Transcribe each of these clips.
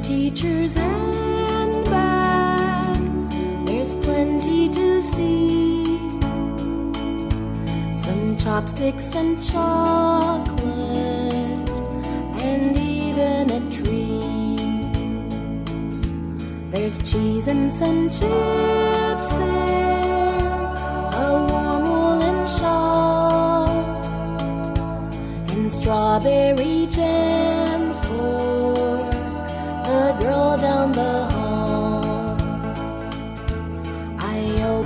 teacher's handbag, there's plenty to see. Some chopsticks and chocolate, and even a tree. There's cheese and some chips there, a warm woolen shawl, and strawberry jam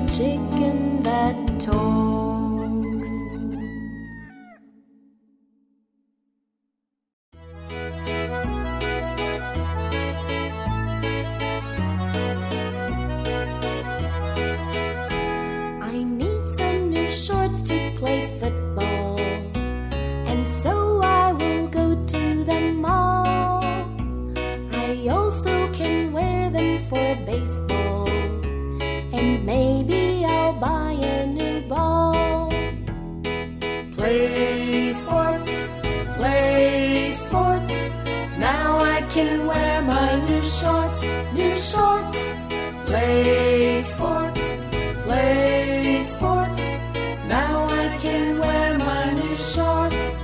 a chicken that talks. I need some new shorts to play football, and so I will go to the mall. I also can wear them for baseball, and maybe Play sports, play sports. Now I can wear my new shorts, new shorts. Play sports, play sports. Now I can wear my new shorts.